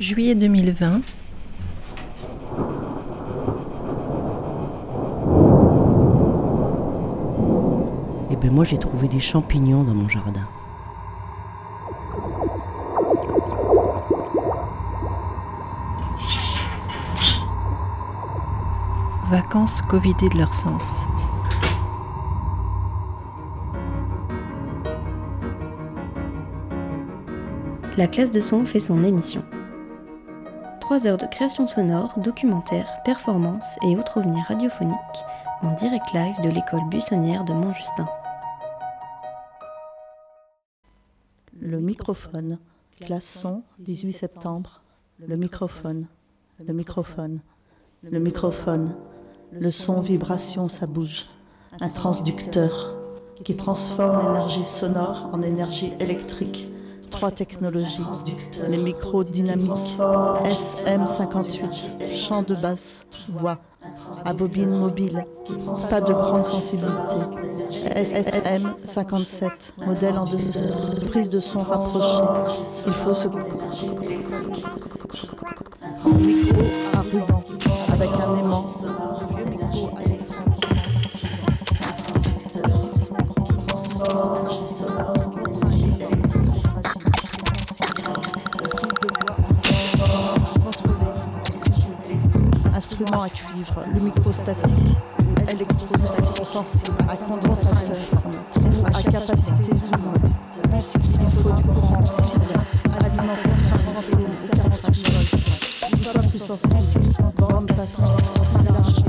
Juillet 2020. Eh ben moi j'ai trouvé des champignons dans mon jardin. Vacances covidées de leur sens. La classe de son fait son émission. Heures de création sonore, documentaire, performance et autres ovnis radiophoniques en direct live de l'école buissonnière de Montjustin. Le microphone. Classe son, 18 septembre. Le microphone. Le microphone. Le microphone. Le son, vibration, ça bouge. Un transducteur qui transforme l'énergie sonore en énergie électrique. Trois technologies. Les micros dynamiques. SM58. Chant de basse. Voix. À bobine mobile. Pas de grande sensibilité. SM57. Modèle en deux. Prise de son rapprochée. Il faut se. Le micro statique, électrosélection sensible, à condensateur, à capacité zoom, il faut du courant, alimentation une fois plus sensible, bande passive, large,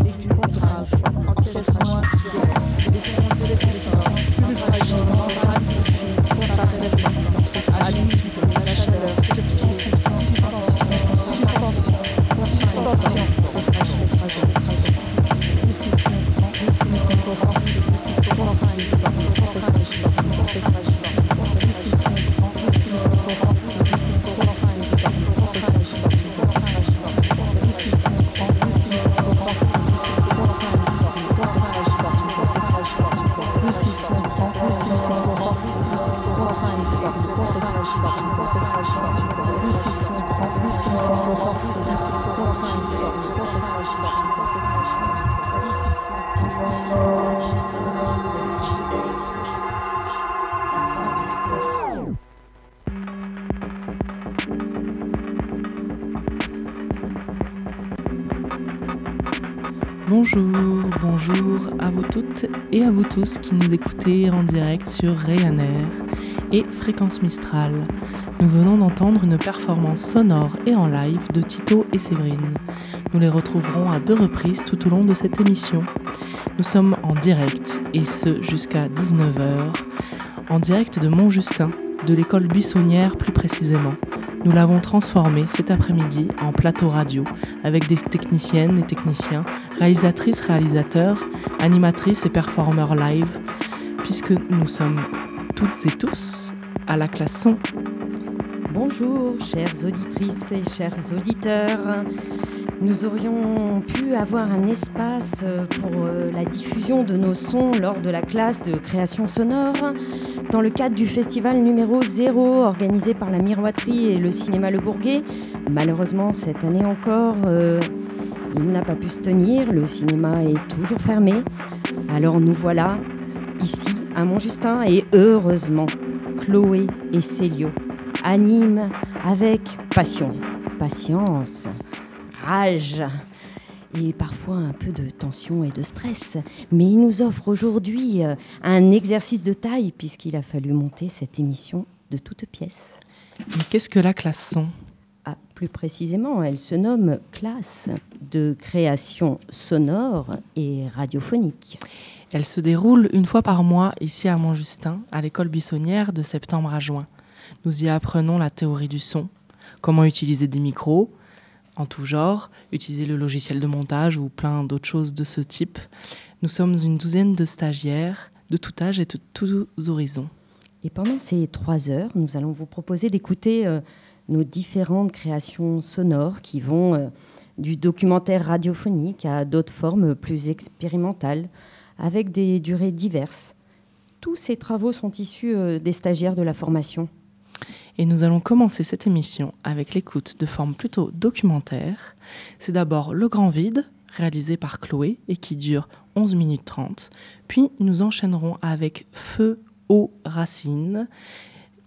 Bonjour, à vous toutes et à vous tous qui nous écoutez en direct sur Ryanair et Fréquence Mistral. Nous venons d'entendre une performance sonore et en live de Tito et Séverine. Nous les retrouverons à deux reprises tout au long de cette émission. Nous sommes en direct et ce jusqu'à 19h, en direct de Montjustin, de l'école buissonnière plus précisément. Nous l'avons transformé cet après-midi en plateau radio avec des techniciennes et techniciens, réalisatrices, réalisateurs, animatrices et performeurs live, puisque nous sommes toutes et tous à la classe son. Bonjour, chères auditrices et chers auditeurs. Nous aurions pu avoir un espace pour la diffusion de nos sons lors de la classe de création sonore dans le cadre du festival numéro 0 organisé par la Miroiterie et le cinéma Le Bourguet. Malheureusement, cette année encore, euh, il n'a pas pu se tenir. Le cinéma est toujours fermé. Alors nous voilà ici à Montjustin et heureusement, Chloé et Célio animent avec passion, patience, rage et parfois un peu de tension et de stress. Mais il nous offre aujourd'hui un exercice de taille puisqu'il a fallu monter cette émission de toutes pièces. Mais qu'est-ce que la classe son ah, Plus précisément, elle se nomme classe de création sonore et radiophonique. Elle se déroule une fois par mois ici à Montjustin, à l'école buissonnière de septembre à juin. Nous y apprenons la théorie du son, comment utiliser des micros, en tout genre, utiliser le logiciel de montage ou plein d'autres choses de ce type. Nous sommes une douzaine de stagiaires de tout âge et de tous horizons. Et pendant ces trois heures, nous allons vous proposer d'écouter euh, nos différentes créations sonores qui vont euh, du documentaire radiophonique à d'autres formes plus expérimentales, avec des durées diverses. Tous ces travaux sont issus euh, des stagiaires de la formation. Et nous allons commencer cette émission avec l'écoute de forme plutôt documentaire. C'est d'abord Le Grand Vide, réalisé par Chloé et qui dure 11 minutes 30. Puis nous enchaînerons avec Feu aux racines,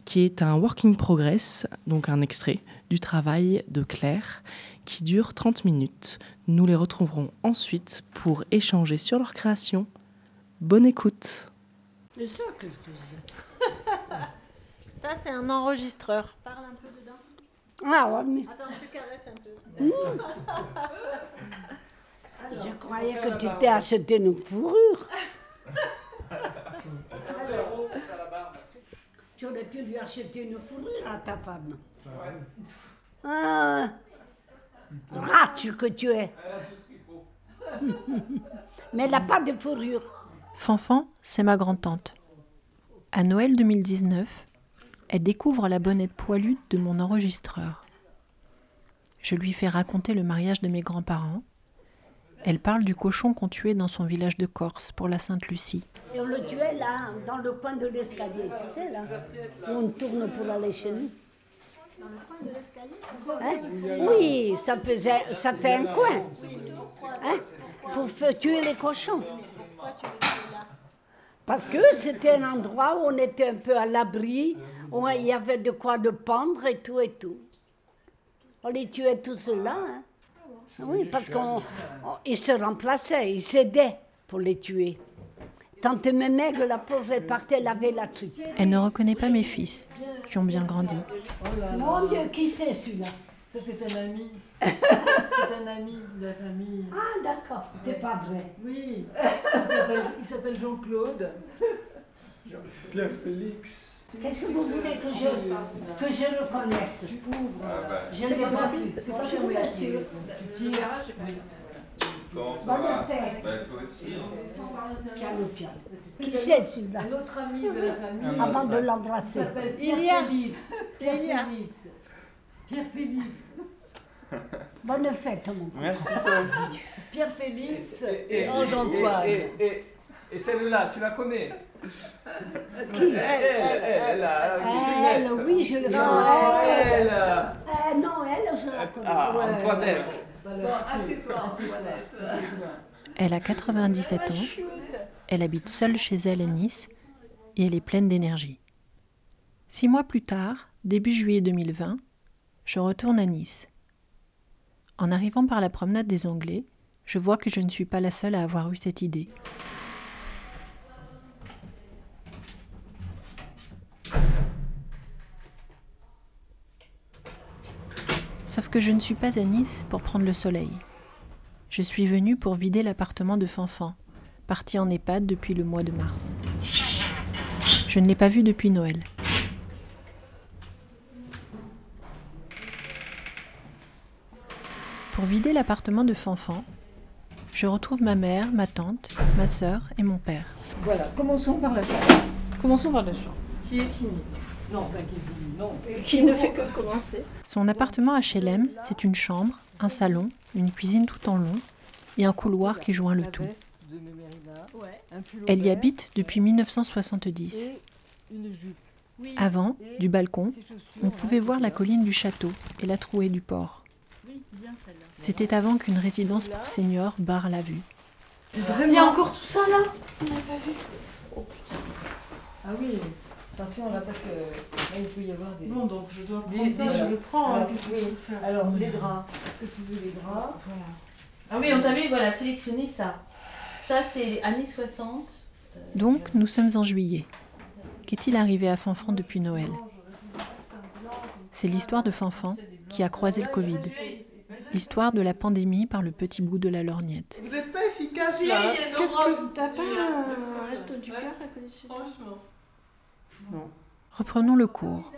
qui est un working progress, donc un extrait du travail de Claire, qui dure 30 minutes. Nous les retrouverons ensuite pour échanger sur leur création. Bonne écoute. Ça, c'est un enregistreur. Parle un peu dedans. Ah ouais, mais Attends, je te caresse un peu. je croyais que tu t'es acheté une fourrure. Tu aurais pu lui acheter une fourrure à ta femme. Ah, rate que tu es. Mais elle n'a pas de fourrure. Fanfan, c'est ma grand-tante. À Noël 2019, elle découvre la bonnette poilue de mon enregistreur. Je lui fais raconter le mariage de mes grands-parents. Elle parle du cochon qu'on tuait dans son village de Corse pour la Sainte-Lucie. Et on le tuait là, dans le coin de l'escalier, tu sais, là, où on tourne pour aller chez nous. Hein? Oui, ça, faisait, ça fait un coin. Hein pour tuer les cochons. Parce que c'était un endroit où on était un peu à l'abri, où il y avait de quoi de pendre et tout et tout. On les tuait tous ceux-là. Hein. Oui, parce qu'ils se remplaçaient, ils s'aidaient pour les tuer. Tante Mémègue, la pauvre, elle partait laver la truc. Elle ne reconnaît pas mes fils, qui ont bien grandi. Mon Dieu, qui c'est celui-là? Ça, c'est un ami. c'est un ami de la famille. Ah, d'accord, c'est pas vrai. Oui, il s'appelle- Jean-Claude. Pierre Félix. Qu'est-ce que vous voulez que je, que je reconnaisse Tu ouvres. Je l'ai pas C'est pas. Tu tires. Comment ça Bonne va fête. Bah, toi aussi. Piano, piano. Qui c'est celui-là? Un autre ami de la famille. Avant de Il l'embrasser. s'appelle Pierre Il y a. Félix. Pierre Félix. Pierre Félix. Bonne fête, mon. Merci toi aussi. Pierre Félix Et- et et- Ange-Antoine. Et, celle-là, tu la connais Qui Elle, elle, elle, oui, je le Elle, elle. euh, non, elle, je la connais. Ah. Antoinette. Voilà. Assieds-toi. Elle a 97 ans. Elle habite seule chez elle à Nice et elle est pleine d'énergie. Six mois plus tard, début juillet 2020, je retourne à Nice. En arrivant par la promenade des Anglais, je vois que je ne suis pas la seule à avoir eu cette idée. Sauf que je ne suis pas à Nice pour prendre le soleil. Je suis venue pour vider l'appartement de Fanfan, parti en EHPAD depuis le mois de mars. Je ne l'ai pas vu depuis Noël. Pour vider l'appartement de Fanfan, je retrouve ma mère, ma tante, ma sœur et mon père. Voilà, commençons par la chambre. Commençons par la chambre. Qui est finie? Non, enfin qui est finie. Qui ne fait que commencer. Son appartement HLM, c'est une chambre, un salon, une cuisine tout en long et un couloir qui joint le tout. Elle y habite depuis 1970. Et une jupe. Avant, du balcon, on hein, pouvait voir la colline du château et la trouée du port. C'était avant qu'une résidence pour seniors barre la vue. Il y a encore tout ça là? On n'a pas vu. Oh putain. Ah oui, attention là parce que là il peut y avoir des. Bon, donc je dois prendre Des- ça, des- je le prends. Alors, hein, qu'est-ce que oui. je peux faire Alors les draps. Est-ce que tu veux les draps Ah oui, on t'avait voilà, sélectionné ça. Ça, c'est années 60. Donc, nous sommes en juillet. Qu'est-il arrivé à Fanfan depuis Noël C'est l'histoire de Fanfan qui a croisé le Covid. L'histoire de la pandémie par le petit bout de la lorgnette. Vous n'êtes pas efficace là. Qu'est-ce que t'as pas un resto du cœur à côté de chez toi Non. Reprenons le cours.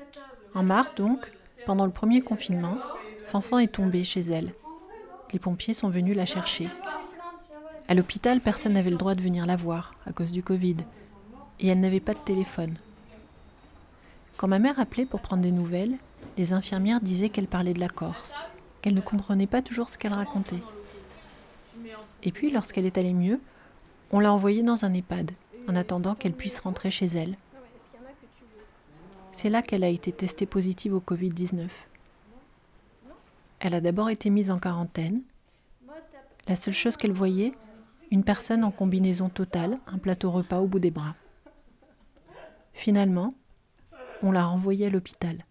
En mars donc, pendant le premier confinement, Fanfan est tombée chez elle. Les pompiers sont venus la chercher. À l'hôpital, personne n'avait le droit de venir la voir à cause du Covid. Et elle n'avait pas de téléphone. Quand ma mère appelait pour prendre des nouvelles, les infirmières disaient qu'elle parlait de la Corse, qu'elle ne comprenait pas toujours ce qu'elle racontait. Et puis, lorsqu'elle est allée mieux, on l'a envoyée dans un EHPAD, en attendant qu'elle puisse rentrer chez elle. C'est là qu'elle a été testée positive au Covid-19. Elle a d'abord été mise en quarantaine. La seule chose qu'elle voyait, une personne en combinaison totale, un plateau repas au bout des bras. Finalement, on l'a renvoyée à l'hôpital.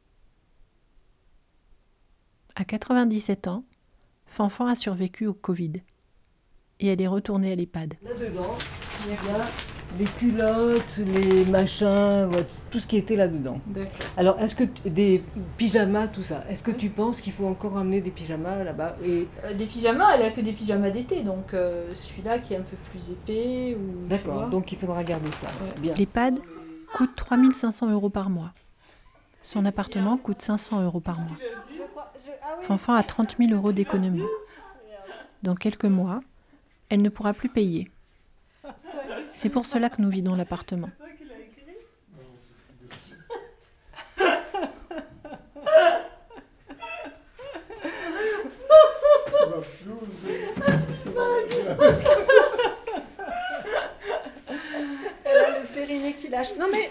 À 97 ans, Fanfan a survécu au Covid et elle est retournée à l'EHPAD. Les culottes, les machins, ouais, tout ce qui était là-dedans. Alors, est-ce que t- des pyjamas, tout ça, est-ce que tu penses qu'il faut encore amener des pyjamas là-bas et... Euh, des pyjamas, elle a que des pyjamas d'été, donc euh, celui-là qui est un peu plus épais ou. D'accord, donc il faudra garder ça. Bien. L'EHPAD coûte 3500 euros par mois. Son appartement coûte 500 euros par mois. Fanfan a 30 000 euros d'économie. Dans quelques mois, elle ne pourra plus payer. C'est pour cela que nous vidons l'appartement. Elle a le périnée qui lâche. Non mais.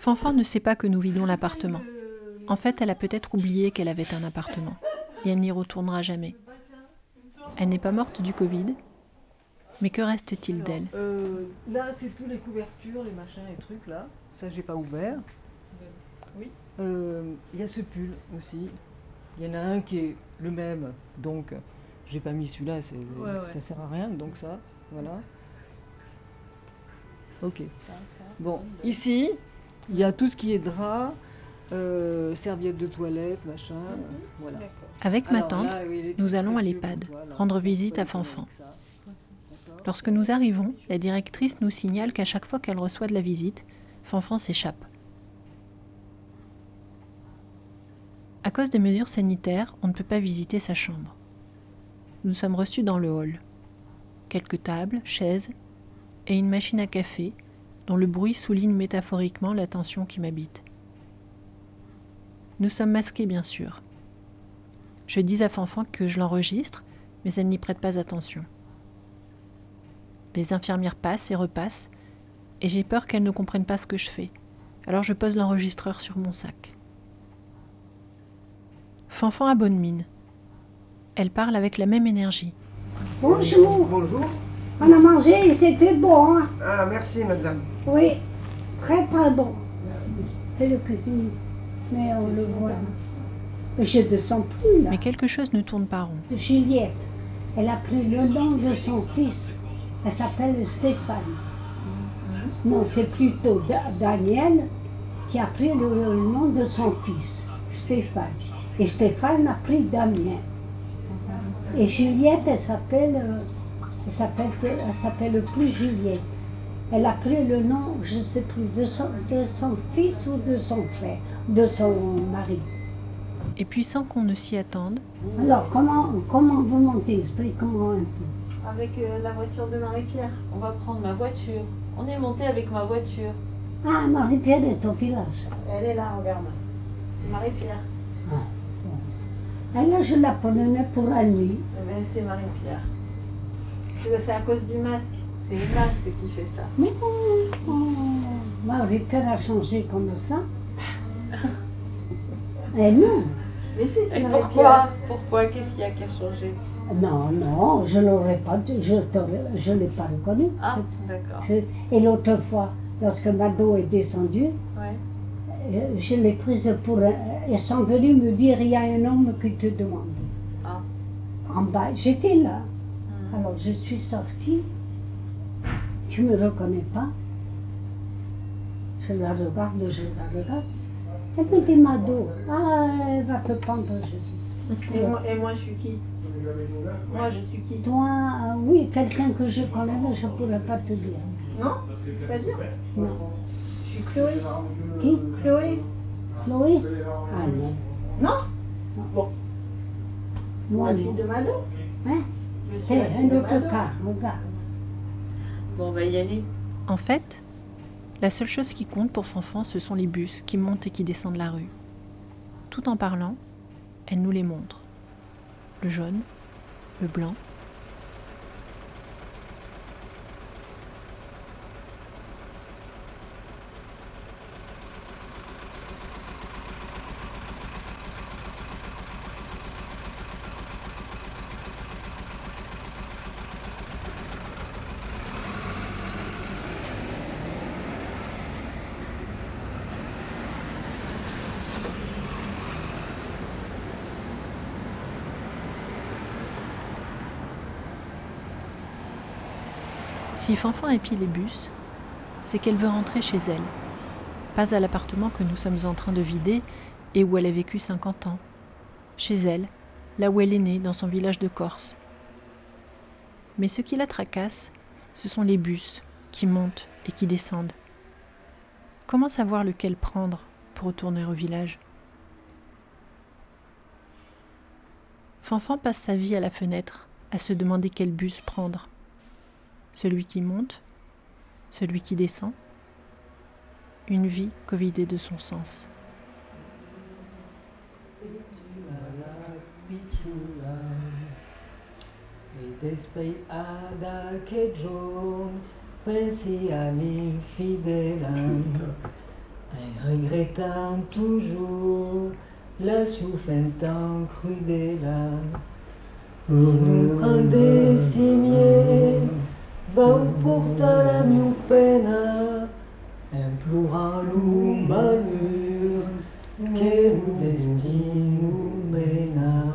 Fanfan ne sait pas que nous vidons l'appartement. En fait, elle a peut-être oublié qu'elle avait un appartement. Et elle n'y retournera jamais. Elle n'est pas morte du Covid. Mais que reste-t-il d'elle Euh, là, c'est tous les couvertures, les machins, les trucs là. Ça, j'ai pas ouvert. Oui. Euh, Il y a ce pull aussi. Il y en a un qui est le même, donc j'ai pas mis celui-là, c'est- Ouais, ouais. ça sert à rien, donc ça, voilà. Ok. Bon, ici, il y a tout ce qui est drap, euh, serviettes de toilette, machin, voilà. Avec ma Alors tante, là, oui, les nous allons à l'EHPAD, voilà. rendre visite à Fanfan. Lorsque nous arrivons, la directrice nous signale qu'à chaque fois qu'elle reçoit de la visite, Fanfan s'échappe. À cause des mesures sanitaires, on ne peut pas visiter sa chambre. Nous sommes reçus dans le hall. Quelques tables, chaises et une machine à café dont le bruit souligne métaphoriquement la tension qui m'habite. Nous sommes masqués, bien sûr. Je dis à Fanfan que je l'enregistre, mais elle n'y prête pas attention. Les infirmières passent et repassent, et j'ai peur qu'elles ne comprennent pas ce que je fais. Alors je pose l'enregistreur sur mon sac. Fanfan a bonne mine. Elle parle avec la même énergie. Bonjour. Bonjour. On a mangé et c'était bon. hein. Ah, merci, madame. Oui, très très bon. C'est le cuisine, mais on le voit. Mais Je ne sens plus là. Mais quelque chose ne tourne pas rond. Juliette, elle a pris le nom de son fils. Elle s'appelle Stéphane. Non, c'est plutôt Da- Daniel qui a pris le, nom de son fils, Stéphane. Et Stéphane a pris Damien. Et Juliette, elle s'appelle, euh, elle s'appelle, elle s'appelle plus Juliette. Elle a pris le nom, je ne sais plus, de son, de son fils ou de son frère, de son mari. Et puis sans qu'on ne s'y attende, Alors, comment, comment vous montez Explique-moi un peu? Avec euh, la voiture de Marie-Pierre. On va prendre ma voiture. On est monté avec ma voiture. Ah, Marie-Pierre est au village. Elle est là, regarde. C'est Marie-Pierre. Et là, je la prenais pour la nuit. Eh ben, c'est Marie-Pierre. C'est c'est à cause du masque. C'est le masque qui fait ça. Mais oh, oh, Marie-Pierre a changé comme ça. Eh non, Mais si, Et pourquoi Pourquoi Qu'est-ce qu'il y a qui a changé? Non, non, je l'aurais pas, dit, je ne je l'ai pas reconnu. Ah, d'accord. Je- et l'autre fois, lorsque Mado est descendu, Ouais. euh, je l'ai prise pour. Ils sont venus me dire il y a un homme qui te demande. Ah. En bas, j'étais là. Alors je suis sortie. Tu me reconnais pas? Je la regarde, je la regarde. Elle me dit Mado, ah, elle va te pendre jeudi. Et moi, et moi, je suis qui? Moi, je suis qui? Toi, euh, oui, quelqu'un que je connais, mais je ne pourrais pas te dire. Non? C'est-à-dire Non. Je suis Chloé. Qui? Chloé. Chloé? Ah non. Non? Bon. Moi, La non. fille de Mado? Hein? Je C'est un cas, regarde. Bon, on va y aller. En fait, la seule chose qui compte pour Fanfan, ce sont les bus qui montent et qui descendent la rue. Tout en parlant, elle nous les montre. Le jaune, le blanc. Si Fanfan épie les bus, c'est qu'elle veut rentrer chez elle, pas à l'appartement que nous sommes en train de vider et où elle a vécu 50 ans, chez elle, là où elle est née, dans son village de Corse. Mais ce qui la tracasse, ce sont les bus qui montent et qui descendent. Comment savoir lequel prendre pour retourner au village? Fanfan passe sa vie à la fenêtre, à se demander quel bus prendre. Celui qui monte Celui qui descend Une vie covidée de son sens. pensi all'infidela e regrettant toujours la souffrance crudela. nous prend des cimiers, va porta la mia pena, implorant l'ou malheur, que nous destin nous mena.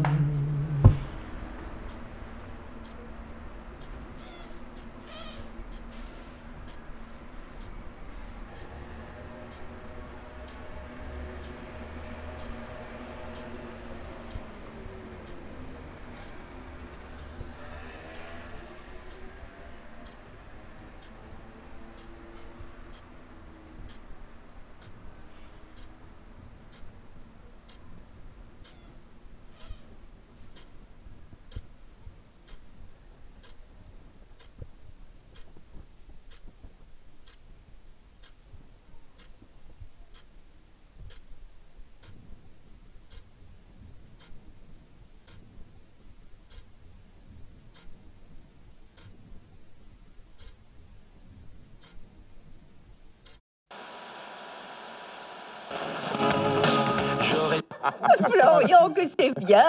Florian, que c'est bien.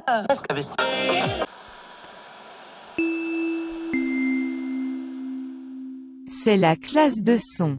C'est la classe de son.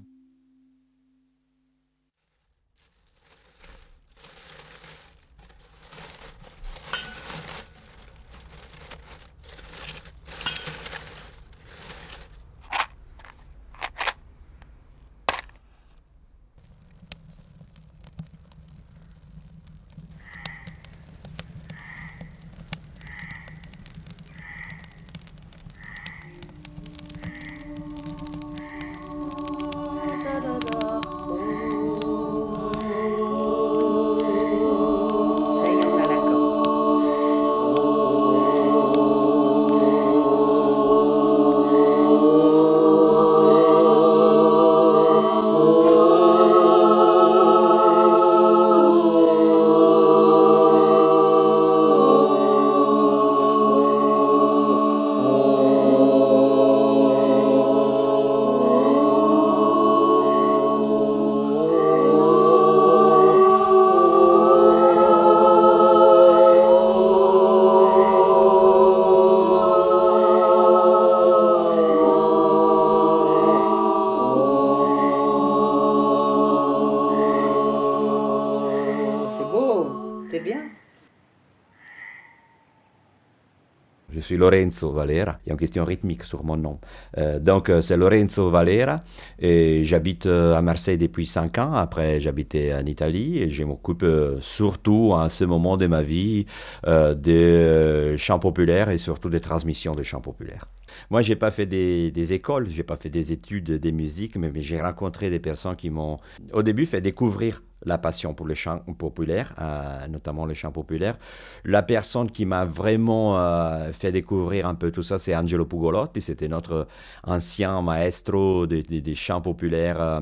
Lorenzo Valera. Il y a une question rythmique sur mon nom. Euh, donc, euh, c'est Lorenzo Valera et j'habite euh, à Marseille depuis 5 ans. Après, j'habitais en Italie et je m'occupe surtout en ce moment de ma vie des chants populaires et surtout des transmissions des chants populaires. Moi, j'ai pas fait des, des écoles, j'ai pas fait des études des musiques, mais j'ai rencontré des personnes qui m'ont, au début, fait découvrir la passion pour le chant populaire, euh, notamment le chant populaire. La personne qui m'a vraiment euh, fait découvrir un peu tout ça, c'est Angelo Pugolotti. C'était notre ancien maestro des chants populaires euh,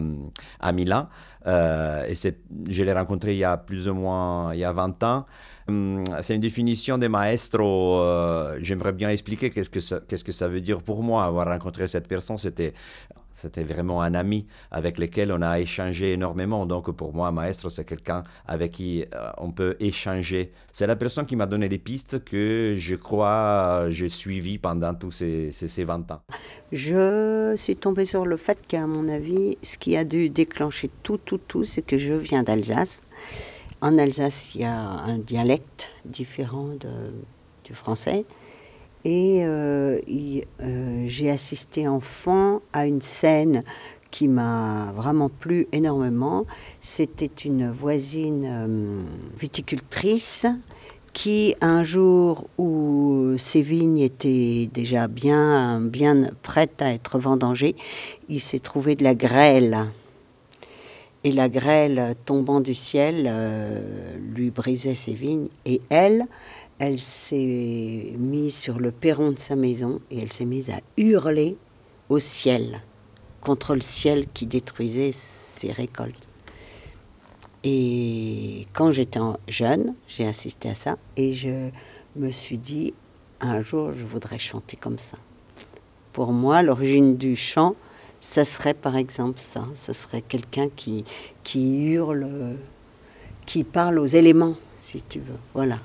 à Milan. et je l'ai rencontré il y a plus ou moins il y a 20 ans. Hum, c'est une définition de maestro. J'aimerais bien expliquer qu'est-ce que, ça, qu'est-ce que ça veut dire pour moi, avoir rencontré cette personne. C'était c'était vraiment un ami avec lequel on a échangé énormément. Donc pour moi, maestro, c'est quelqu'un avec qui euh, on peut échanger. C'est la personne qui m'a donné les pistes que je crois j'ai suivies pendant tous ces, ces, 20 ans. Je suis tombée sur le fait qu'à mon avis, ce qui a dû déclencher tout, tout, tout, c'est que je viens d'Alsace. En Alsace, il y a un dialecte différent du français. Et euh, euh, j'ai assisté enfant à une scène qui m'a vraiment plu énormément. C'était une voisine euh, viticultrice qui, un jour où ses vignes étaient déjà bien, bien prêtes à être vendangées, il s'est trouvé de la grêle. Et la grêle tombant du ciel lui brisait ses vignes. Et elle, elle s'est mise sur le perron de sa maison et elle s'est mise à hurler au ciel, contre le ciel qui détruisait ses récoltes. Et quand j'étais jeune, j'ai assisté à ça et je me suis dit, un jour, je voudrais chanter comme ça. Pour moi, l'origine du chant, ça serait par exemple ça. Ça serait quelqu'un qui, qui hurle, qui parle aux éléments, si tu veux. Voilà.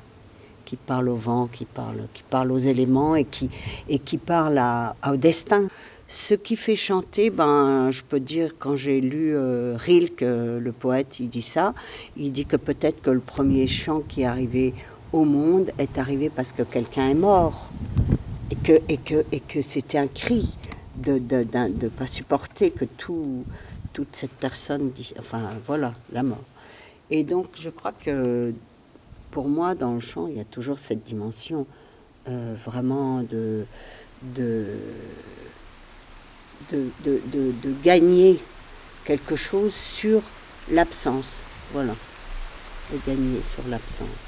Qui parle au vent, qui parle, qui parle aux éléments et qui, et qui parle à- au destin. Ce qui fait chanter, ben, je peux dire, quand j'ai lu euh, Rilke, euh, le poète, il dit ça. Il dit que peut-être que le premier chant qui est arrivé au monde est arrivé parce que quelqu'un est mort et que, et que, et que c'était un cri de ne de, de pas supporter que tout, toute cette personne, dit, enfin voilà, la mort. Et donc je crois que pour moi, dans le chant, il y a toujours cette dimension euh, vraiment de, de, de, de, gagner quelque chose sur l'absence. Voilà, de gagner sur l'absence.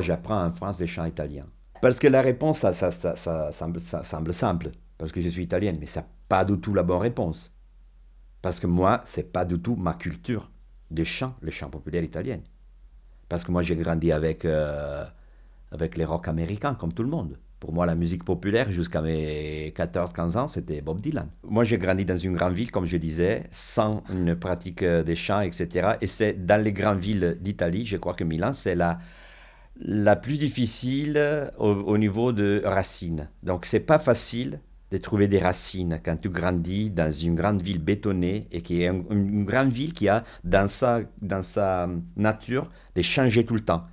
J'apprends en France des chants italiens Parce que la réponse, ça, ça, ça semble simple. Parce que je suis italienne, mais c'est pas du tout la bonne réponse. Parce que moi, c'est pas du tout ma culture des chants, les chants populaires italiens. Parce que moi, j'ai grandi avec, euh, avec les rock américains, comme tout le monde. Pour moi, la musique populaire, jusqu'à mes 14-15 ans, c'était Bob Dylan. Moi, j'ai grandi dans une grande ville, comme je disais, sans une pratique euh, des chants, etc. Et c'est dans les grandes villes d'Italie, je crois que Milan, c'est la, la plus difficile au, au niveau de racines. Donc, c'est pas facile de trouver des racines quand tu grandis dans une grande ville bétonnée et qui est un- une grande ville qui a dans sa, dans sa nature de changer tout le temps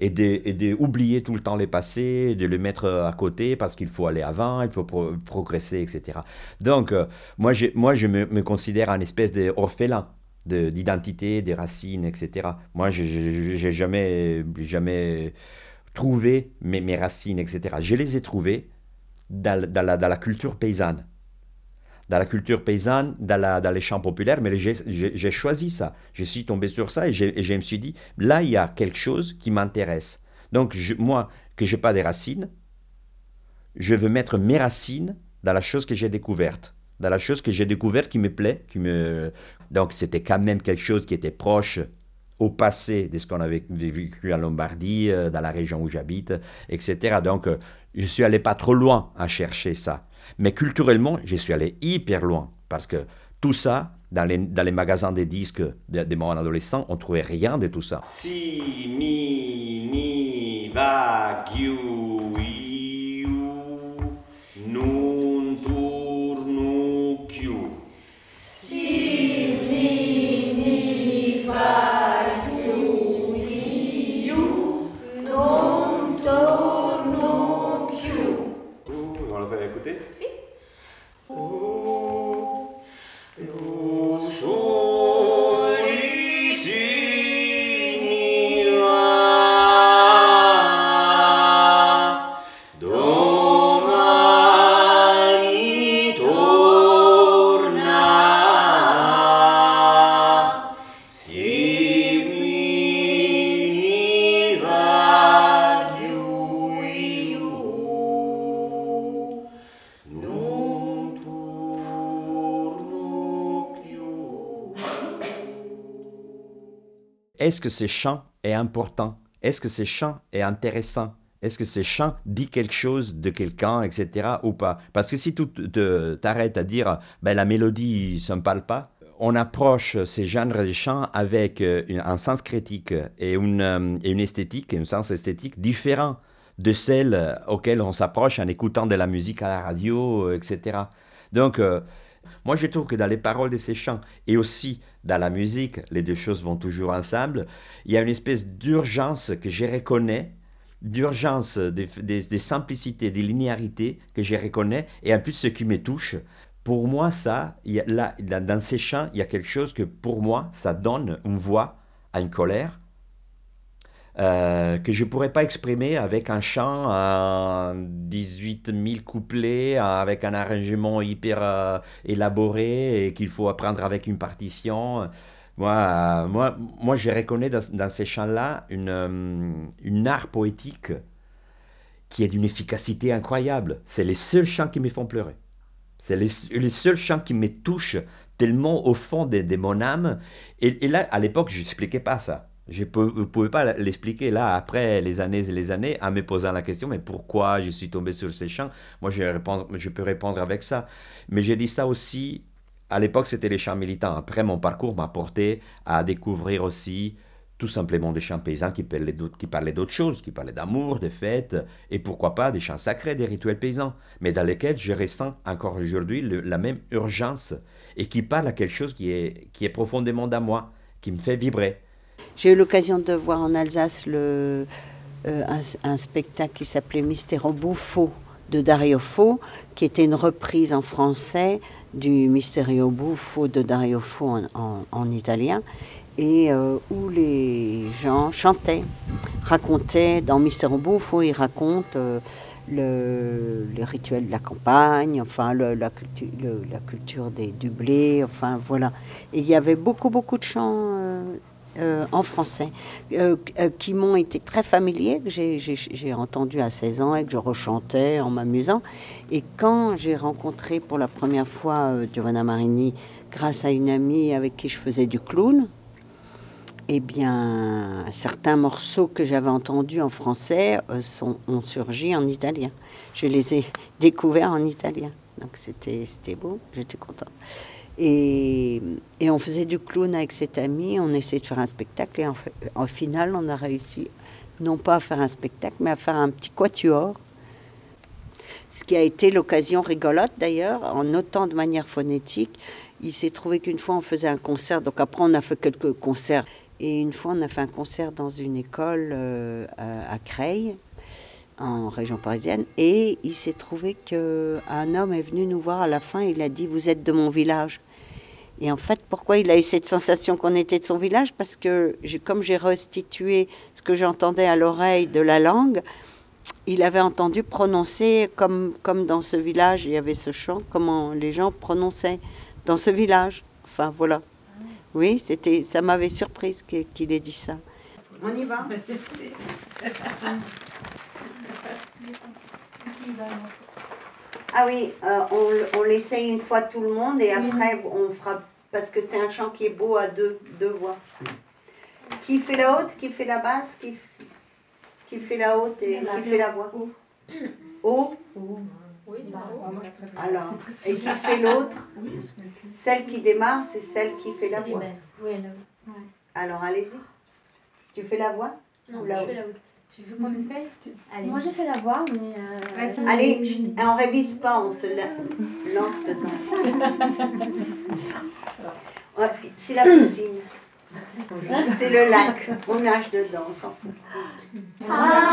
et de, et de oublier tout le temps les passés, de le mettre à côté parce qu'il faut aller avant, il faut pro- progresser, etc. Donc, euh, moi, je, moi, je me, me considère un espèce d'orphelin de- d'identité, des racines, etc. Moi, je n'ai jamais, jamais trouvé mes, racines, etc. Je les ai trouvées dans, la, culture paysanne. dans la culture paysanne, dans, les chants populaires, mais j'ai- j'ai j'ai choisi ça. Je suis tombé sur ça et, j'ai- je me suis dit, là, il y a quelque chose qui m'intéresse. Donc, je- moi, que j'ai pas des racines, je veux mettre mes racines dans la chose que j'ai découverte, dans la chose que j'ai découverte qui me plaît, qui me... Donc, c'était quand même quelque chose qui était proche au passé de ce qu'on avait vécu en Lombardie, euh, dans la région où j'habite, etc. Donc, euh, je suis allé pas trop loin à chercher ça. Mais culturellement, je suis allé hyper loin parce que tout ça, dans les, magasins des disques de, de mon adolescent, on trouvait rien de tout ça. Si, mi, ni, va, giu, Est-ce que ce chant est important? Est-ce que ce chant est intéressant? Est-ce que ce chant dit quelque chose de quelqu'un, etc. ou pas? Parce que si tu te- t'arrêtes à dire ben, la mélodie, ne me parle pas, on approche ces genres de chants avec euh, un sens critique et une, euh, et une esthétique, un sens esthétique différent de celle auquel on s'approche en écoutant de la musique à la radio, etc. Donc, euh, moi, je trouve que dans les paroles de ces chants et aussi dans la musique, les deux choses vont toujours ensemble, il y a une espèce d'urgence que je reconnais, d'urgence, des simplicités, des linéarités que je reconnais, et en plus ce qui me touche. Pour moi, ça, il y a, là, dans ces chants, il y a quelque chose que pour moi, ça donne une voix à une colère, euh, que je ne pourrais pas exprimer avec un chant en 18 000 couplets, avec un arrangement hyper euh, élaboré et qu'il faut apprendre avec une partition. Moi, euh, moi, moi je reconnais dans, ces chants-là une, une art poétique qui est d'une efficacité incroyable. C'est les seuls chants qui me font pleurer. C'est les, les seuls chants qui me touchent tellement au fond de, de mon âme. Et là, à l'époque, je n'expliquais pas ça. Je ne pouvais pas l'expliquer là, après les années et les années, en me posant la question, mais pourquoi je suis tombé sur ces chants Moi, je, peux répondre avec ça. Mais j'ai dit ça aussi, à l'époque, c'était les chants militants. Après, mon parcours m'a porté à découvrir aussi tout simplement des chants paysans qui parlaient d'autres, qui parlaient d'autres choses, qui parlaient d'amour, de fêtes, et pourquoi pas des chants sacrés, des rituels paysans, mais dans lesquels je ressens encore aujourd'hui la même urgence et qui parle à quelque chose qui est, qui est profondément dans moi, qui me fait vibrer. J'ai eu l'occasion de voir en Alsace le, euh, un, spectacle qui s'appelait Mystero Buffo de Dario Fo, qui était une reprise en français du Mysterio Buffo de Dario Fo en, en- en italien, et euh, où les gens chantaient, racontaient, dans Mystero Buffo, ils racontent euh, le, rituel de la campagne, enfin la, culture, le- la culture du blé, enfin voilà. Et il y avait beaucoup, beaucoup de chants euh, en français euh, euh, qui m'ont été très familiers, que j'ai- entendu à 16 ans et que je rechantais en m'amusant. Et quand j'ai rencontré pour la première fois Giovanna Marini grâce à une amie avec qui je faisais du clown, eh bien, certains morceaux que j'avais entendus en français sont, ont surgi en italien. Je les ai découverts en italien. Donc c'était beau, j'étais contente. Et, on faisait du clown avec cette amie, on essayait de faire un spectacle et en, en final on a réussi non pas à faire un spectacle mais à faire un petit quatuor. Ce qui a été l'occasion rigolote d'ailleurs, en notant de manière phonétique, il s'est trouvé qu'une fois on faisait un concert, donc après on a fait quelques concerts, et une fois on a fait un concert dans une école euh, à Creil, en région parisienne, et il s'est trouvé qu'un homme est venu nous voir à la fin, il a dit Vous êtes de mon village. Et en fait, pourquoi il a eu cette sensation qu'on était de son village? Parce que comme j'ai restitué ce que j'entendais à l'oreille de la langue, il avait entendu prononcer, comme, comme dans ce village, il y avait ce chant, comment les gens prononçaient dans ce village. Enfin, voilà. Oui, c'était, ça m'avait surprise qu'il qu'il ait dit ça. On y va? Ah oui, euh, on, on l'essaye une fois tout le monde et après on fera, parce que c'est un chant qui est beau à deux, deux voix. Qui fait la haute, qui fait la basse, qui, qui fait la haute et La qui fait la voix. Haut Oui, bah, Alors, et qui fait l'autre Celle qui démarre, c'est celle qui fait la voix. Alors allez-y. Tu fais la voix Non, je fais la. Tu veux qu'on essaye Moi, j'ai fait la voix, mais. euh, Allez, chut, on révise pas, on se la- lance dedans. C'est la piscine. C'est le lac. On nage dedans, on s'en fout. À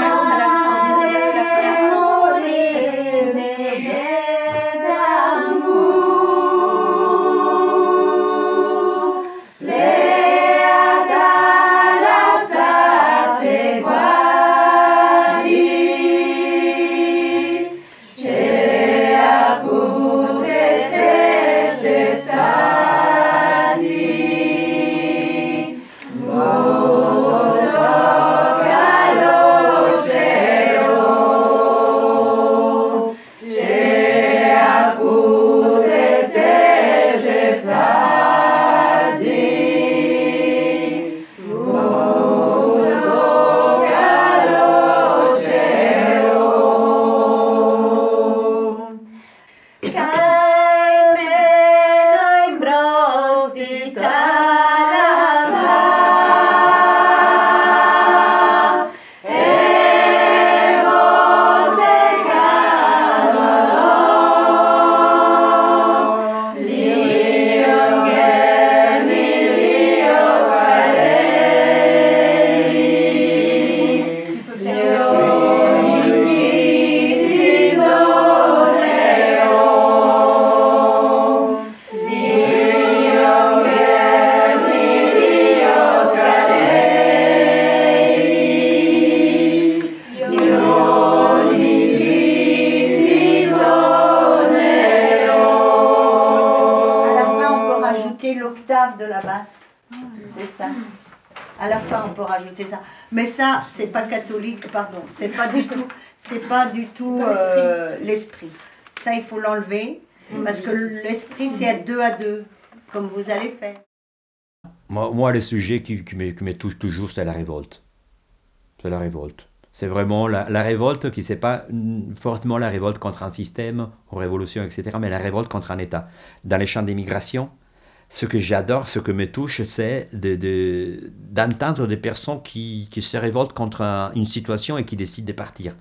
À la fin, on peut rajouter ça. Mais ça, c'est pas catholique, pardon. C'est pas du tout, c'est pas du tout euh, l'esprit. Ça, il faut l'enlever parce que l'esprit, c'est être deux à deux, comme vous allez faire. Moi, moi, le sujet qui, qui me, qui me touche toujours, c'est la révolte. C'est la révolte. C'est vraiment la, la révolte qui, c'est pas forcément la révolte contre un système, ou révolution, etc., mais la révolte contre un État. Dans les champs d'émigration, ce que j'adore, ce que me touche, c'est de- de- d'entendre des personnes qui, qui se révoltent contre un- une situation et qui décident de partir.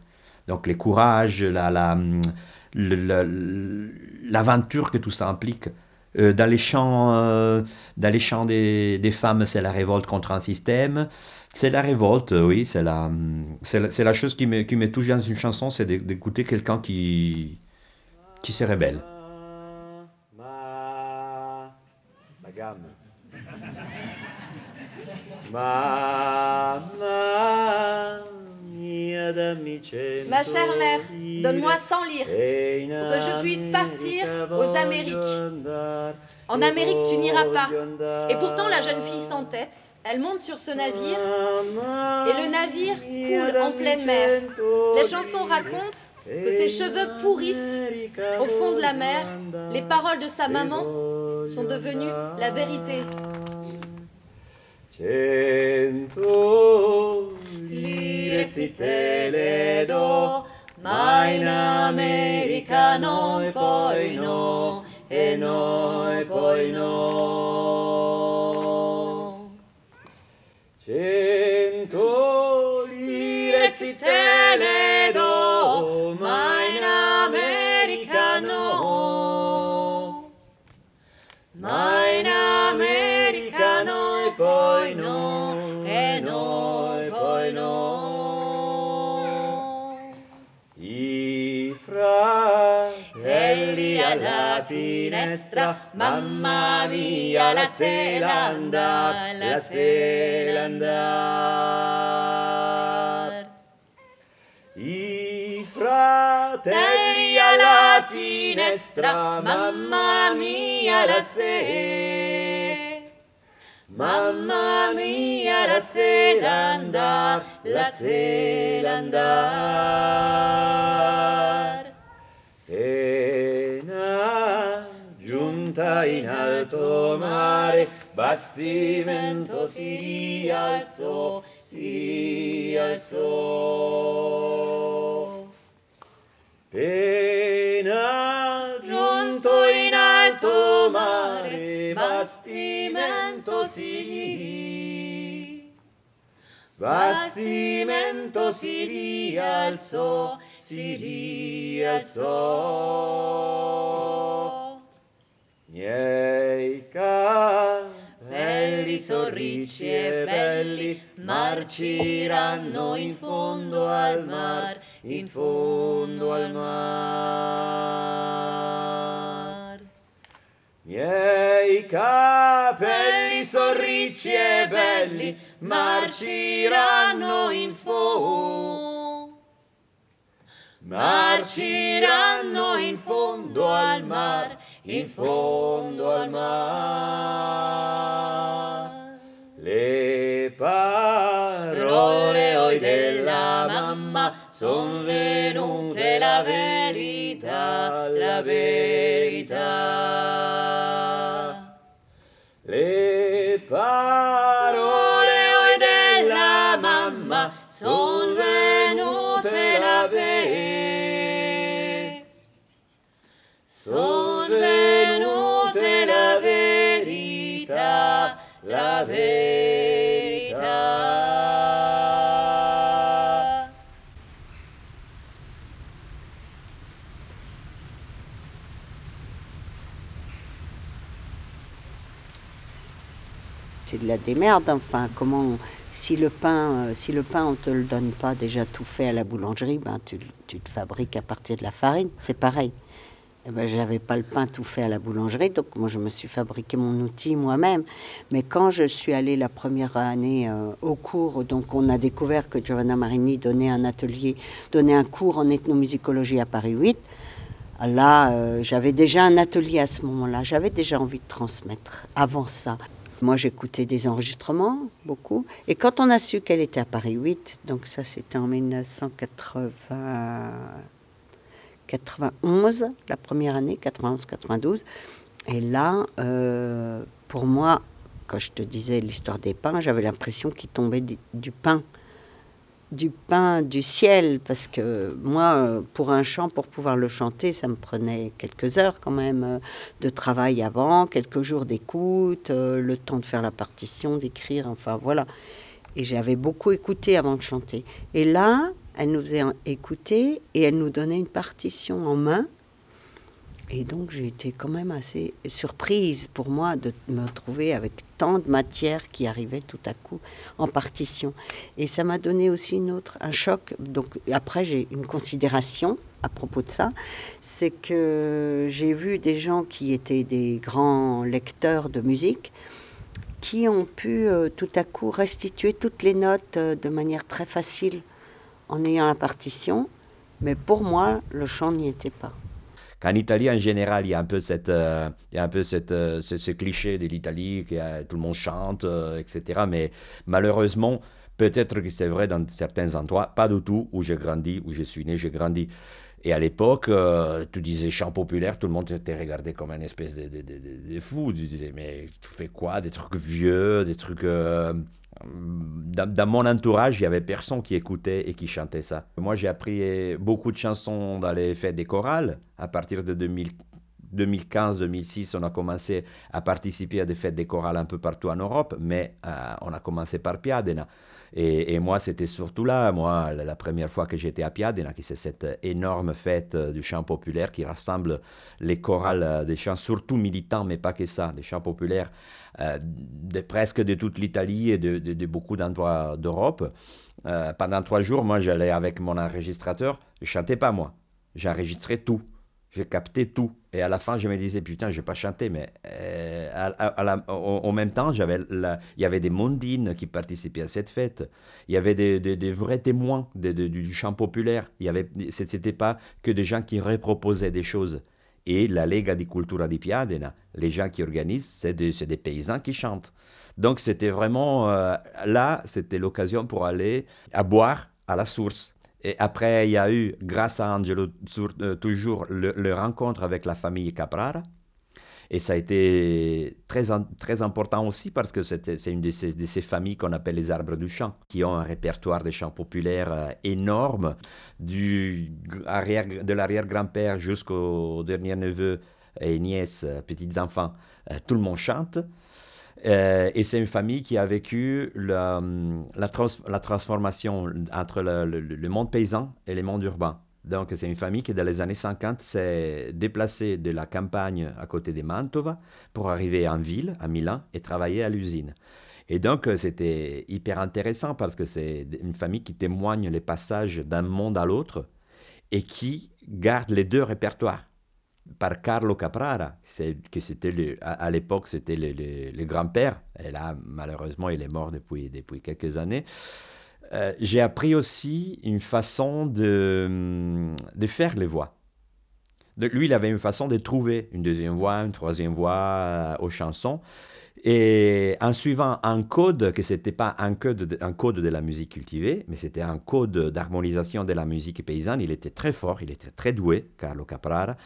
Donc, les courages, la, la, l'aventure que tout ça implique. Euh, dans les chants, euh, des, des femmes, c'est la révolte contre un système. C'est la révolte, euh, oui, c'est la, la, chose qui me, qui me touche dans une chanson, c'est d'é- d'écouter quelqu'un qui, qui se rébelle. Ma chère mère, donne-moi 100 lire e pour que je puisse partir aux Amériques. En e Amérique, tu n'iras pas. Et pourtant, la jeune fille s'entête. Elle monte sur ce navire et le navire coule en pleine mer. Les chansons racontent que ses cheveux pourrissent au fond de la mer. Les paroles de sa maman sont devenues la vérité. Cento lire si te le do, ma in America no e poi no, e no e poi no. Cento lire si te le finestra, mamma mia, la sera andar, la sera andar. I fratelli alla finestra, mamma mia la sera. Mamma mia la sera andar, la sera andar. In alto mare, bastimento si rialzò, si rialzò. Pena giunto in alto mare, bastimento si ri- Bastimento si rialzò, si rialzò. Miei capelli sono ricci e belli, marciranno in fondo al mar, in fondo al mar. Miei capelli sono ricci e belli, marciranno in fondo. Marciranno in fondo al mar, in fondo al mar. Le parole oi della mamma son venute la verità, la verità. Le parole oi della mamma son de la démerde, enfin, comment, si le pain, euh, si le pain on te le donne pas déjà tout fait à la boulangerie, ben tu, tu te fabriques à partir de la farine, c'est pareil. Eh ben, j'avais pas le pain tout fait à la boulangerie, donc moi je me suis fabriqué mon outil moi-même. Mais quand je suis allée la première année euh, au cours, donc on a découvert que Giovanna Marini donnait un atelier, donnait un cours en ethnomusicologie à Paris 8. Là, euh, j'avais déjà un atelier à ce moment-là. J'avais déjà envie de transmettre avant ça. Moi, j'écoutais des enregistrements, beaucoup. Et quand on a su qu'elle était à Paris 8, donc ça c'était en 1991, la première année, 91-92. Et là, euh, pour moi, quand je te disais l'histoire des pains, j'avais l'impression qu'il tombait du, du pain du pain du ciel, parce que moi, euh, pour un chant, pour pouvoir le chanter, ça me prenait quelques heures quand même euh, de travail avant, quelques jours d'écoute, euh, le temps de faire la partition, d'écrire, enfin voilà. Et j'avais beaucoup écouté avant de chanter. Et là, elle nous faisait écouter et elle nous donnait une partition en main. Et donc j'ai été quand même assez surprise pour moi de me retrouver avec tant de matière qui arrivait tout à coup en partition. Et ça m'a donné aussi une autre, un choc. Donc après j'ai une considération à propos de ça, c'est que j'ai vu des gens qui étaient des grands lecteurs de musique qui ont pu euh, tout à coup restituer toutes les notes euh, de manière très facile en ayant la partition. Mais pour moi, le chant n'y était pas. Qu'en Italie en général, il y a un peu, cette, euh, il y a un peu cette, euh, ce, cliché de l'Italie, que euh, tout le monde chante, etc. Mais malheureusement, peut-être que c'est vrai dans certains endroits, pas du tout où j'ai grandi, où je suis né, j'ai grandi. Et à l'époque, tu disais chant populaire, tout le monde te regardait comme un espèce de, de, de, de- fou. Tu disais, mais tu fais quoi? Des trucs vieux, des trucs... dans, mon entourage, il n'y avait personne qui écoutait et qui chantait ça. Moi, j'ai appris beaucoup de chansons dans les fêtes des chorales. À partir de 2000 2015-2006, on a commencé à participer à des fêtes des chorales un peu partout en Europe, mais euh, on a commencé par Piadena. Et, moi, c'était surtout là, moi, la, première fois que j'étais à Piadena, qui c'est cette énorme fête euh, du chant populaire qui rassemble les chorales euh, des chants, surtout militants, mais pas que ça, des chants populaires euh, de presque de toute l'Italie et de, beaucoup d'endroits d'Europe. Pendant trois jours, moi, j'allais avec mon enregistrateur, je chantais pas moi, j'enregistrais tout. Je captais tout. Et à la fin, je me disais, putain, je vais pas chanter, mais euh, même temps, il y avait des mondines qui participaient à cette fête. Il y avait des, vrais témoins du chant populaire. Il y avait, c'était pas que des gens qui reproposaient des choses. Et la Lega di Cultura di Piadena, les gens qui organisent, c'est des, des paysans qui chantent. Donc c'était vraiment, euh, là, c'était l'occasion pour aller à boire à la source. Et après, il y a eu, grâce à Angelo, euh, toujours le, rencontre avec la famille Caprara. Et ça a été très, très important aussi parce que c'est une de ces, familles qu'on appelle les arbres du chant, qui ont un répertoire de chants populaires euh, énorme, du arrière, de l'arrière-grand-père jusqu'au dernier neveu et nièce, euh, petits-enfants. Euh, tout le monde chante. Euh, et c'est une famille qui a vécu la, hum, la, trans- la transformation entre le, le- le monde paysan et le monde urbain. Donc c'est une famille qui, dans les années 50, s'est déplacée de la campagne à côté de Mantova pour arriver en ville, à Milan, et travailler à l'usine. Et donc euh, c'était hyper intéressant parce que c'est une famille qui témoigne les passages d'un monde à l'autre et qui garde les deux répertoires par Carlo Caprara, que c'était le- à, l'époque c'était le, grand-père, et là malheureusement il est mort depuis, quelques années. Euh, j'ai appris aussi une façon de, hum, faire les voix. Lui, il avait une façon de trouver une deuxième voix, une troisième voix euh, aux chansons. Et en suivant un code, que ce n'était pas un code de la musique cultivée, mais c'était un code d'harmonisation de la musique paysanne, il était très fort, il était très doué, Carlo Caprara.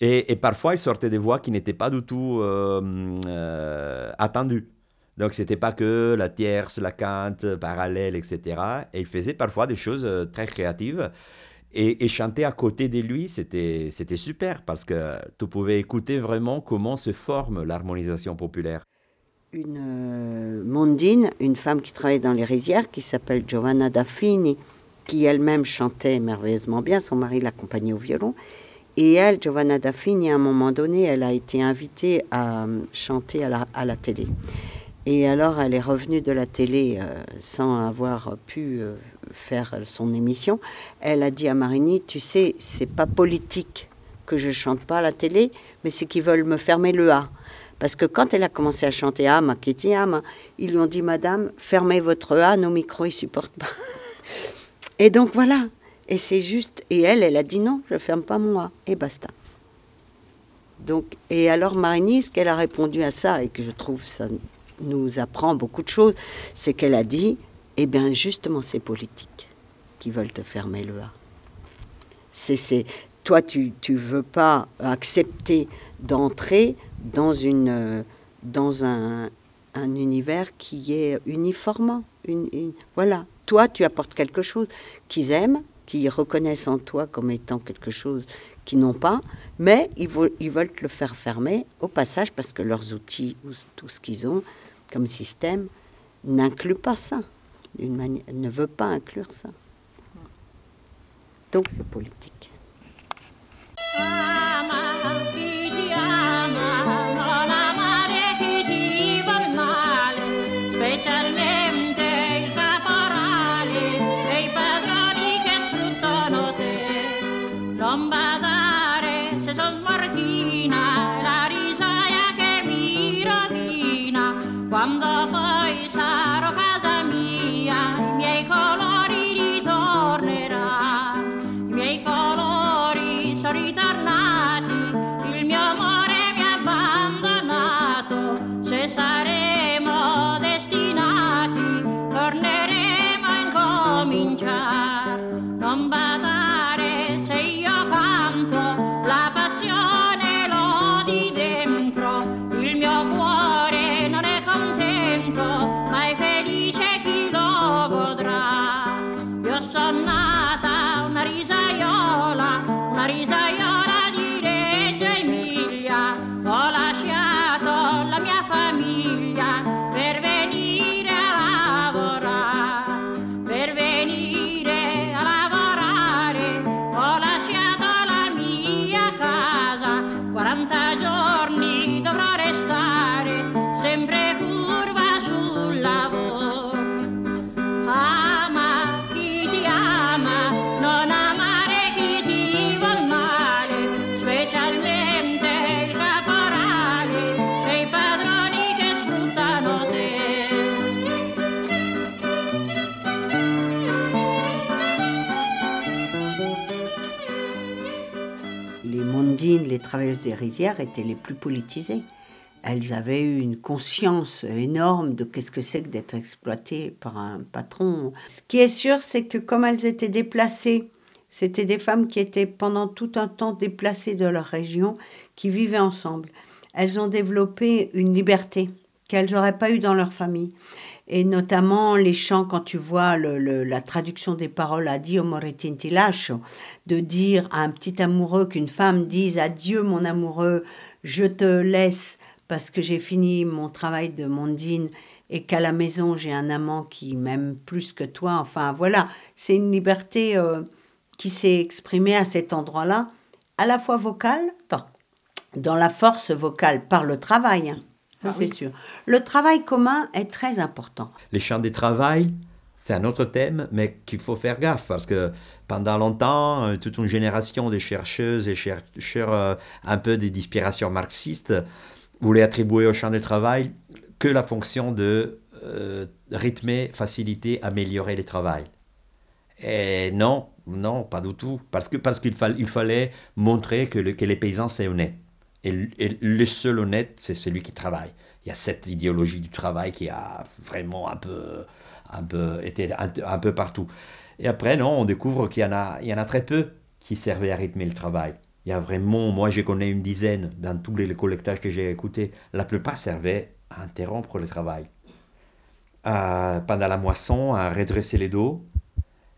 Et, parfois, il sortait des voix qui n'étaient pas du tout euh, euh, attendues. Donc, c'était pas que la tierce, la quinte, parallèle, etc. Et il faisait parfois des choses euh, très créatives. Et, chanter à côté de lui, c'était super parce que tu pouvais écouter vraiment comment se forme l'harmonisation populaire. une euh, mondine, une femme qui travaille dans les rizières, qui s'appelle Giovanna Daffini, qui elle-même chantait merveilleusement bien, son mari l'accompagnait au violon. Et elle, Giovanna Daffini, à un moment donné, elle a été invitée à euh, chanter à la, télé. Et alors, elle est revenue de la télé euh, sans avoir pu euh, faire son émission. Elle a dit à Marini, tu sais, c'est pas politique que je chante pas à la télé, mais c'est qu'ils veulent me fermer le A. Parce que quand elle a commencé à chanter Ama, Kitty Ama, ils lui ont dit, Madame, fermez votre A, nos micros, ils supportent pas. Et donc voilà. Et c'est juste. Et elle, elle a dit non, je ferme pas mon A. Et basta. Donc, et alors Marini, ce qu'elle a répondu à ça, et que je trouve ça nous apprend beaucoup de choses, c'est qu'elle a dit, eh bien justement, c'est politique qui veulent te fermer le A. C'est, toi, tu ne veux pas accepter d'entrer dans, une, dans un, un univers qui est uniformement. Une, une- voilà, toi, tu apportes quelque chose qu'ils aiment, qu'ils reconnaissent en toi comme étant quelque chose qu'ils n'ont pas, mais ils, veulent te le faire fermer au passage parce que leurs outils, ou tout ce qu'ils ont comme système, n'inclut pas ça. Ne veut pas inclure ça. Donc c'est politique. Rizières étaient les plus politisées. Elles avaient eu une conscience énorme de qu'est-ce que c'est que d'être exploité par un patron. Ce qui est sûr, c'est que comme elles étaient déplacées, c'était des femmes qui étaient pendant tout un temps déplacées de leur région, qui vivaient ensemble. Elles ont développé une liberté qu'elles n'auraient pas eue dans leur famille. Et notamment les chants, quand tu vois la traduction des paroles Addio moretin ti de dire à un petit amoureux qu'une femme dise Adieu mon amoureux, je te laisse parce que j'ai fini mon travail de mondine et qu'à la maison j'ai un amant qui m'aime plus que toi. Enfin voilà, c'est une liberté euh, qui s'est exprimée à cet endroit-là, à la fois vocale, dans la force vocale par le travail, hein, ça Ah c'est oui. sûr. Le travail commun est très important. Les champs de travail, c'est un autre thème, mais qu'il faut faire gaffe parce que pendant longtemps, euh, toute une génération de chercheuses et chercheurs euh, un peu d'inspiration marxiste voulaient attribuer au champ de travail que la fonction de euh, rythmer, faciliter, améliorer le travail. Et non, non, pas du tout. Parce que parce qu'il il fallait montrer que, le- que les paysans, c'est honnête. Et, le seul honnête, c'est celui qui travaille. Il y a cette idéologie du travail qui a vraiment un peu, un peu été un, un peu partout. Et après, non, on découvre qu'il y en a, il y en a très peu qui servaient à rythmer le travail. Il y a vraiment, moi, je connais une dizaine dans tous les collectages que j'ai écoutés. La plupart servaient à interrompre le travail. À- pendant la moisson, à redresser les dos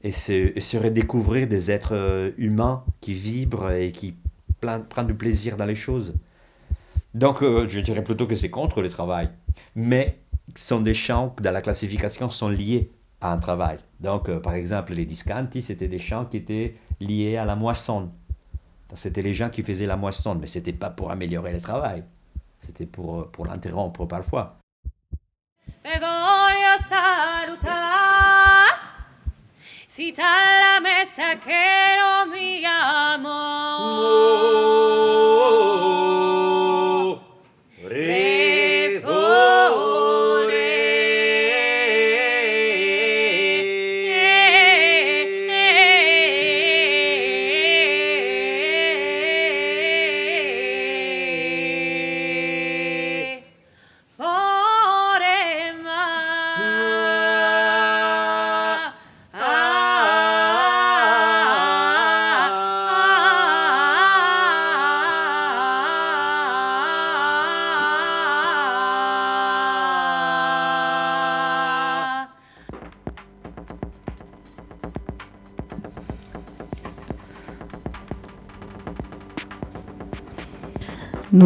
et se, et se redécouvrir des êtres euh, humains qui vibrent et qui prennent du plaisir dans les choses. Donc, euh, je dirais plutôt que c'est contre le travail. Mais ce sont des chants qui, dans la classification, sont liés à un travail. Donc, euh, par exemple, les discanti, c'était des chants qui étaient liés à la moisson. C'était les gens qui faisaient la moisson, mais ce n'était pas pour améliorer le travail. C'était pour, euh, pour l'interrompre parfois. Si dalla messa che non mi amo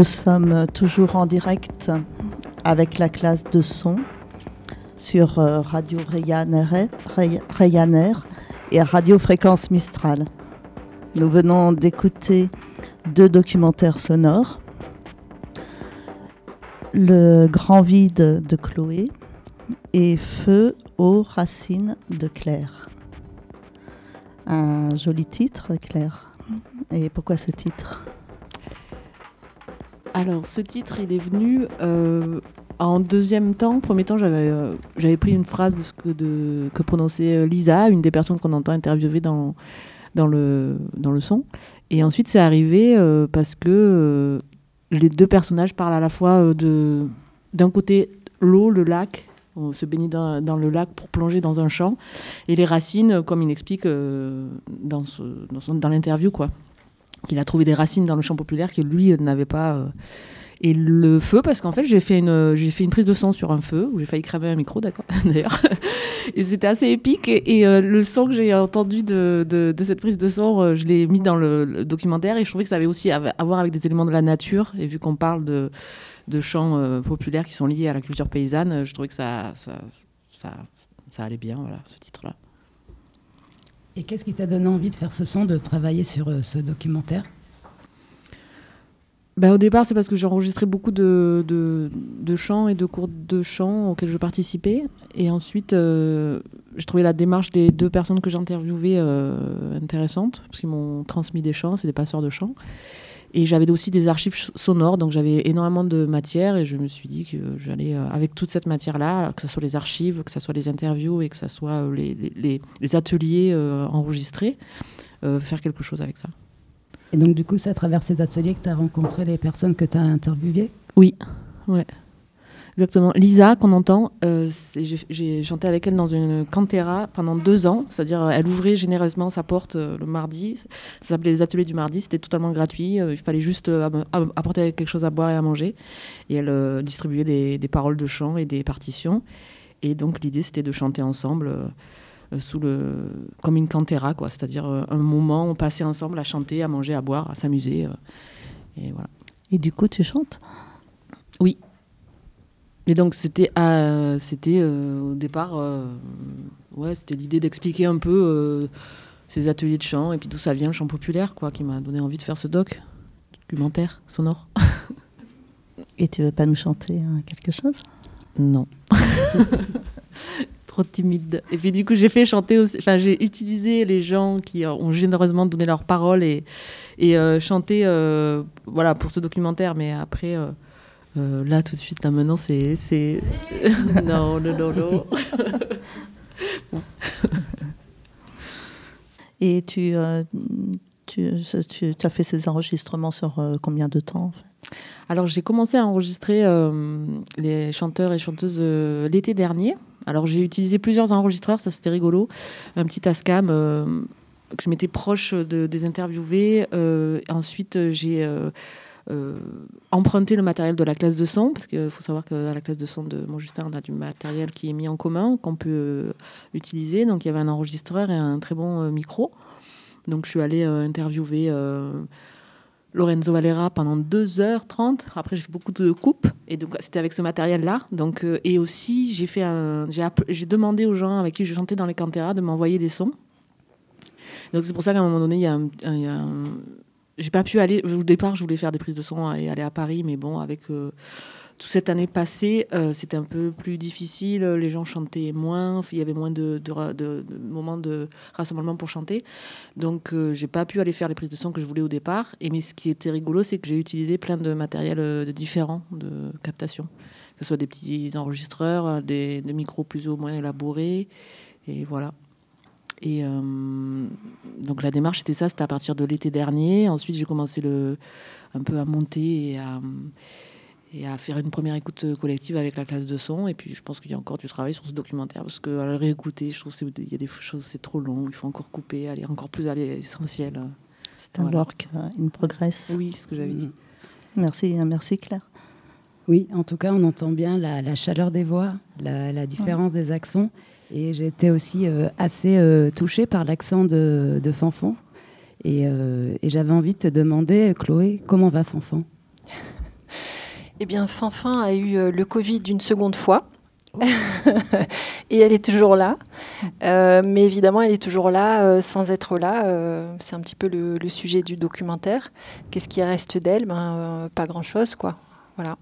Nous sommes toujours en direct avec la classe de son sur euh, Radio Rayaner, Ray- Rayaner et Radio Fréquence Mistral. Nous venons d'écouter deux documentaires sonores. Le grand vide de Chloé et Feu aux racines de Claire. Un joli titre, Claire. Et pourquoi ce titre? Alors, ce titre, il est venu euh, en deuxième temps. Premier temps, j'avais euh, j'avais pris une phrase de ce que, prononçait euh, Lisa, une des personnes qu'on entend interviewer dans, dans, le, dans le son. Et ensuite, c'est arrivé parce que les deux personnages parlent à la fois de d'un côté l'eau, le lac. On se baigne dans, le lac pour plonger dans un champ. Et les racines, comme il explique dans, ce, dans l'interview, quoi qu'il a trouvé des racines dans le champ populaire que lui euh, n'avait pas. euh. Et le feu, parce qu'en fait, j'ai fait, une, j'ai fait une prise de son sur un feu, où j'ai failli cramer un micro, d'accord, d'ailleurs. Et c'était assez épique. Et, euh, le son que j'ai entendu de, de, cette prise de son, euh, je l'ai mis dans le, documentaire. Et je trouvais que ça avait aussi à, voir avec des éléments de la nature. Et vu qu'on parle de, de chants euh, populaires qui sont liés à la culture paysanne, euh, je trouvais que ça, ça, ça, ça allait bien, voilà, ce titre-là. Et qu'est-ce qui t'a donné envie de faire ce son, de travailler sur euh, ce documentaire? Bah, au départ, c'est parce que j'ai enregistré beaucoup de, de, chants et de cours de chant auxquels je participais. Et ensuite, euh, j'ai trouvé la démarche des deux personnes que j'ai interviewées euh, intéressante, parce qu'ils m'ont transmis des chants, c'est des passeurs de chants. Et j'avais aussi des archives ch- sonores, donc j'avais énormément de matière et je me suis dit que j'allais, euh, avec toute cette matière-là, que ce soit les archives, que ce soit les interviews et que ce soit euh, les, les- ateliers euh, enregistrés, faire quelque chose avec ça. Et donc, du coup, c'est à travers ces ateliers que tu as rencontré les personnes que tu as interviewées? Oui, ouais. Exactement. Lisa, qu'on entend, euh, j'ai- chanté avec elle dans une cantera pendant deux ans. C'est-à-dire, elle ouvrait généreusement sa porte euh, le mardi. Ça s'appelait les ateliers du mardi. C'était totalement gratuit. Euh, il fallait juste apporter quelque chose à boire et à manger. Et elle distribuait des, des paroles de chant et des partitions. Et donc, l'idée, c'était de chanter ensemble. sous le comme une cantera quoi c'est-à-dire un moment où on passait ensemble à chanter à manger à boire à s'amuser et voilà Et du coup, tu chantes? Oui. Et donc c'était à- c'était euh, au départ euh, ouais c'était l'idée d'expliquer un peu euh, ces ateliers de chant et puis d'où ça vient le chant populaire quoi qui m'a donné envie de faire ce doc documentaire sonore. Et tu veux pas nous chanter hein, quelque chose? Non. Trop timide. Et puis du coup, j'ai fait chanter. Enfin, j'ai utilisé les gens qui ont généreusement donné leurs paroles et, et euh, chanté euh, voilà, pour ce documentaire. Mais après, euh, là, tout de suite, là maintenant, c'est. c'est- non, non, non, non. Et tu, euh, tu, tu, tu as fait ces enregistrements sur euh, combien de temps en fait? Alors j'ai commencé à enregistrer euh, les chanteurs et chanteuses euh, l'été dernier. Alors j'ai utilisé plusieurs enregistreurs, ça c'était rigolo. Un petit Tascam euh, que je m'étais proche de, des interviewés. Euh, ensuite euh, j'ai euh, euh, emprunté le matériel de la classe de son, parce qu'il faut savoir qu'à la classe de son de Montjustin, on a du matériel qui est mis en commun, qu'on peut euh, utiliser. Donc il y avait un enregistreur et un très bon euh, micro. Donc je suis allée euh, interviewer euh, Lorenzo Valera pendant 2h30. Après, j'ai fait beaucoup de coupes. Et donc, c'était avec ce matériel-là. Euh, et aussi, j'ai fait j'ai, demandé aux gens avec qui je chantais dans les canteras de m'envoyer des sons. Donc, c'est pour ça qu'à un moment donné, il y a y a un- j'ai pas pu aller. Au départ, je voulais faire des prises de son et aller à Paris. Mais bon, avec euh, toute cette année passée, euh, c'était un peu plus difficile. Les gens chantaient moins. Il y avait moins de, moments de rassemblement pour chanter. Donc, euh, j'ai pas pu aller faire les prises de son que je voulais au départ. Et mais ce qui était rigolo, c'est que j'ai utilisé plein de matériel euh, différents de captation, que ce soit des petits enregistreurs, des, des micros plus ou moins élaborés, et voilà. Et euh, donc la démarche c'était ça, c'était à partir de l'été dernier. Ensuite, j'ai commencé le, un peu à monter et à, et à faire une première écoute collective avec la classe de son. Et puis, je pense qu'il y a encore du travail sur ce documentaire parce que à le réécouter, je trouve qu'il y a des choses, c'est trop long. Il faut encore couper, aller encore plus à l'essentiel. C'est un work euh, in progress. Oui, c'est ce que j'avais dit. Merci, euh, merci Claire. Oui, en tout cas, on entend bien la, la chaleur des voix, la, la différence des accents. Et été aussi euh, assez euh, touchée par l'accent de, de Fanfan. Et, euh, et j'avais envie de te demander, Chloé, comment va Fanfan? Eh bien, Fanfan a eu le Covid une seconde fois. et elle est toujours là. Euh, mais évidemment, elle est toujours là euh, sans être là. Euh, c'est un petit peu le, le sujet du documentaire. Qu'est-ce qui reste d'elle? Ben, Pas grand-chose, quoi. Voilà.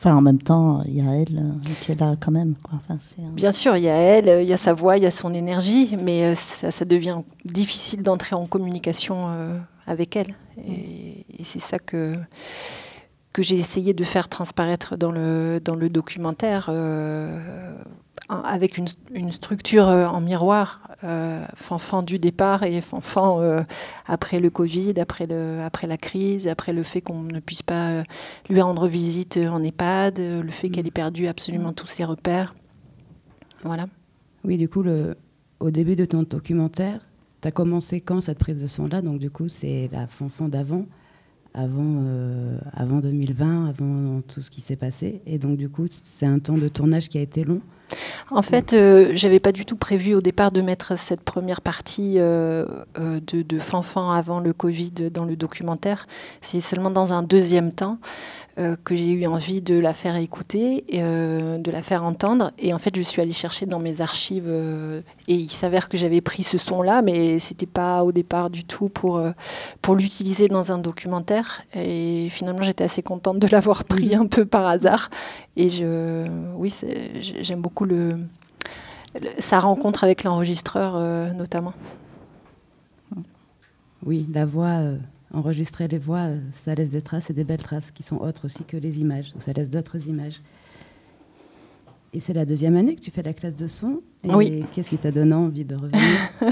Enfin, en même temps, il y a elle euh, qui est là quand même. Bien sûr, il y a elle, euh, il y a sa voix, il y a son énergie, mais euh, ça, devient difficile d'entrer en communication avec elle. Et, c'est ça que, que j'ai essayé de faire transparaître dans le, dans le documentaire, en- avec une, structure en miroir, euh, Fanfan du départ et Fanfan euh, après le Covid, après, le, après la crise, après le fait qu'on ne puisse pas euh, lui rendre visite en EHPAD, le fait qu'elle ait perdu absolument tous ses repères. Voilà. Oui, du coup, le, au début de ton documentaire, tu as commencé quand cette prise de son-là Donc, du coup, c'est la Fanfan d'avant, avant, euh, avant 2020, avant tout ce qui s'est passé. Et donc, du coup, c'est un temps de tournage qui a été long. En fait, euh, j'avais pas du tout prévu au départ de mettre cette première partie euh, euh, de, de Fanfan avant le Covid dans le documentaire. C'est seulement dans un deuxième temps euh, que j'ai eu envie de la faire écouter, et, euh, de la faire entendre. Et en fait, je suis allée chercher dans mes archives euh, et il s'avère que j'avais pris ce son-là, mais c'était pas au départ du tout pour, pour l'utiliser dans un documentaire. Et finalement, j'étais assez contente de l'avoir pris un peu par hasard. Et je, oui, j'aime beaucoup le, le- sa rencontre avec l'enregistreur, notamment. Oui, la voix, enregistrer les voix, euh, ça laisse des traces et des belles traces qui sont autres aussi que les images. ou Ça laisse d'autres images. Et c'est la deuxième année que tu fais la classe de son. Et Oui. Qu'est-ce qui t'a donné envie de revenir?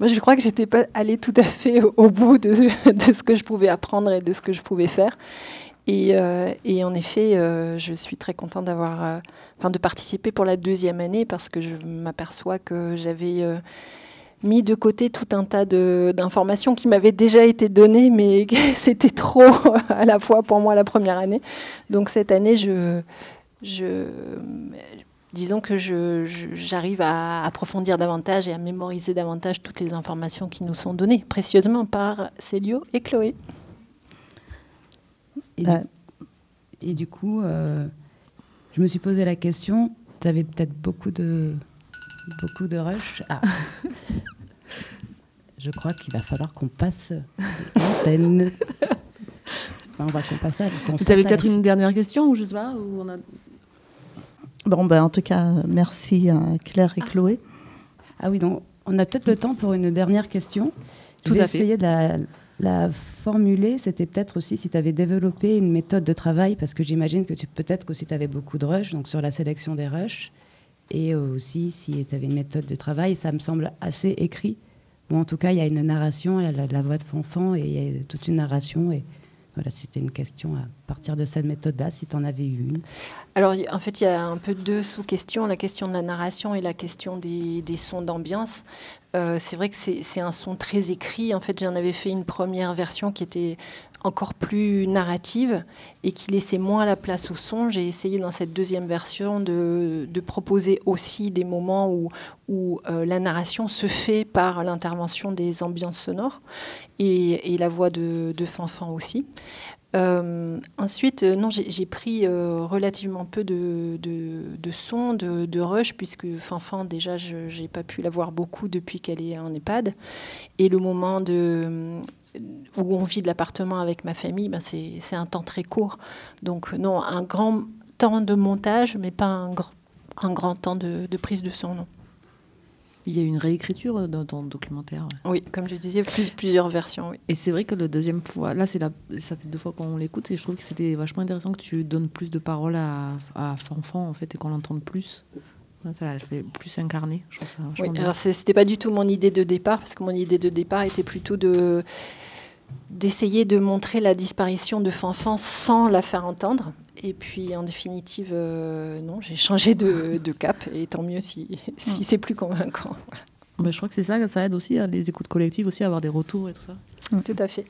Moi, je crois que j'étais pas allée tout à fait au, au bout de, de ce que je pouvais apprendre et de ce que je pouvais faire. Et, euh, et en effet, euh, je suis très contente d'avoir, euh, enfin, de participer pour la deuxième année parce que je m'aperçois que j'avais mis de côté tout un tas d'informations qui m'avaient déjà été données, mais c'était trop à la fois pour moi la première année. Donc cette année, je, je, disons que j'arrive à approfondir davantage et à mémoriser davantage toutes les informations qui nous sont données précieusement par Célio et Chloé. Et, du, et du coup, euh, je me suis posé la question, tu avais peut-être beaucoup de, beaucoup de rush? Ah. je crois qu'il va falloir qu'on passe l'antenne. On va qu'on passe à qu'on Tu avais peut-être une dernière question ou je sais pas ou on a... Bon, ben, en tout cas, merci à Claire et Chloé. Ah oui, donc on a peut-être le temps pour une dernière question. Je Tout vais à fait. essayer de la, la formuler. C'était peut-être aussi si tu avais développé une méthode de travail, parce que j'imagine que tu peut-être aussi tu avais beaucoup de rushs, donc sur la sélection des rushs, et euh, aussi si tu avais une méthode de travail. Ça me semble assez écrit, ou en tout cas il y a une narration, la, voix de Fanfan, et il y a toute une narration. Et voilà, c'était une question à partir de cette méthode-là, si tu en avais eu une. Alors, en fait, il y a un peu deux sous-questions, la question de la narration et la question des, sons d'ambiance. Euh, c'est vrai que c'est un son très écrit. En fait, j'en avais fait une première version qui était encore plus narrative et qui laissait moins la place au son. J'ai essayé dans cette deuxième version de, proposer aussi des moments où, euh, la narration se fait par l'intervention des ambiances sonores et, la voix de, de Fanfan aussi. Euh, ensuite, euh, non, j'ai pris relativement peu de, de, de sons, de, de rush, puisque Fanfan, déjà, je n'ai pas pu la voir beaucoup depuis qu'elle est en EHPAD. Et le moment de, où on vit de l'appartement avec ma famille, ben c'est un temps très court. Donc, non, un grand temps de montage, mais pas un, gr- un grand temps de, de prise de son, non. Il y a une réécriture dans ton documentaire. Oui, comme je disais, plus, plusieurs versions. Oui. Et c'est vrai que le deuxième fois, là, c'est la, ça fait deux fois qu'on l'écoute et je trouve que c'était vachement intéressant que tu donnes plus de paroles à, à Fanfan en fait et qu'on l'entende plus. Ça l'a fait plus incarné. Je trouve ça Oui, alors c'était pas du tout mon idée de départ, parce que mon idée de départ était plutôt de d'essayer de montrer la disparition de Fanfan sans la faire entendre. Et puis en définitive, euh, non, j'ai changé de, de cap, et tant mieux si, si c'est plus convaincant. Voilà. Bah, je crois que c'est ça, ça aide aussi à les écoutes collectives aussi à avoir des retours et tout ça. Tout à fait.